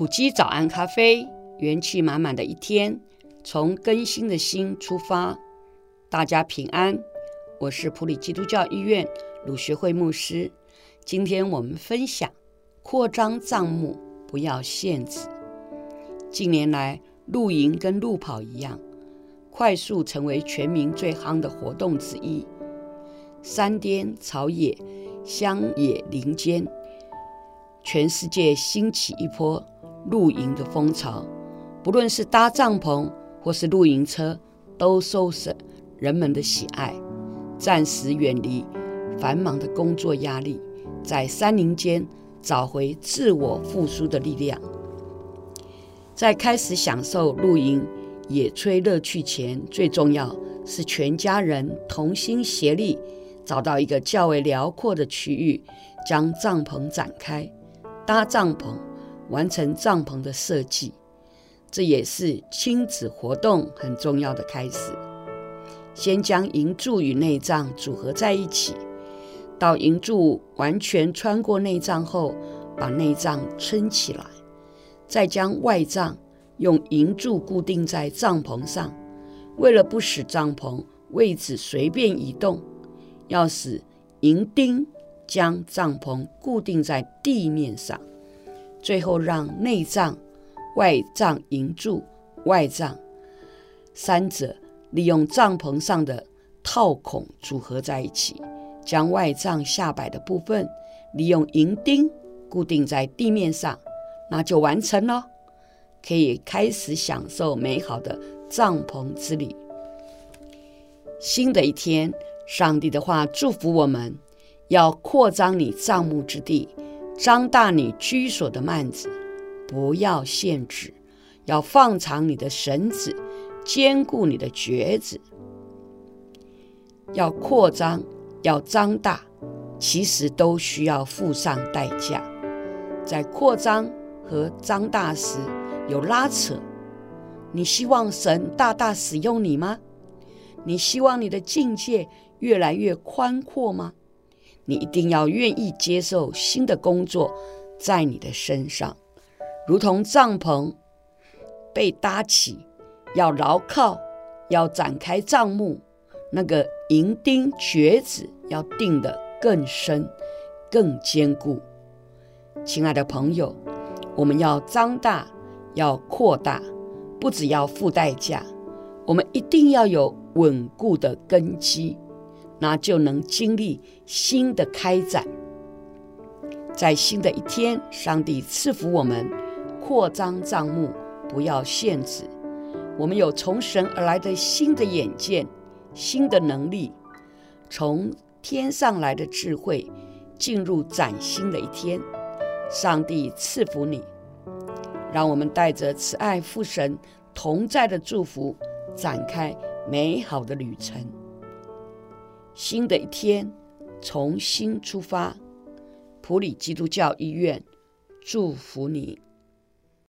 普基早安咖啡，元气满满的一天，从更新的心出发。大家平安，我是普里基督教医院鲁学会牧师。今天我们分享扩张账目，不要限制。近年来，露营跟路跑一样，快速成为全民最夯的活动之一。山巅、草野、乡野林间，全世界兴起一波。露营的风潮，不论是搭帐篷或是露营车，都受着人们的喜爱。暂时远离繁忙的工作压力，在山林间找回自我复苏的力量。在开始享受露营野炊乐趣前，最重要是全家人同心协力，找到一个较为辽阔的区域，将帐篷展开，搭帐篷。完成帐篷的设计，这也是亲子活动很重要的开始。先将营柱与内帐组合在一起，到营柱完全穿过内帐后，把内帐撑起来，再将外帐用银柱固定在帐篷上。为了不使帐篷位置随便移动，要使银钉将帐篷固定在地面上。最后，让内帐、外帐、营柱、外帐三者利用帐篷上的套孔组合在一起，将外帐下摆的部分利用银钉固定在地面上，那就完成了，可以开始享受美好的帐篷之旅。新的一天，上帝的话祝福我们，要扩张你帐幕之地。张大你居所的幔子，不要限制，要放长你的绳子，坚固你的橛子。要扩张，要张大，其实都需要付上代价。在扩张和张大时有拉扯。你希望神大大使用你吗？你希望你的境界越来越宽阔吗？你一定要愿意接受新的工作在你的身上，如同帐篷被搭起，要牢靠，要展开帐幕，那个营钉橛子要钉得更深、更坚固。亲爱的朋友，我们要张大，要扩大，不只要付代价，我们一定要有稳固的根基。那就能经历新的开展，在新的一天，上帝赐福我们，扩张帐幕，不要限制。我们有从神而来的新的眼见、新的能力，从天上来的智慧，进入崭新的一天。上帝赐福你，让我们带着慈爱父神同在的祝福，展开美好的旅程。新的一天，从新出发。普里基督教医院祝福你。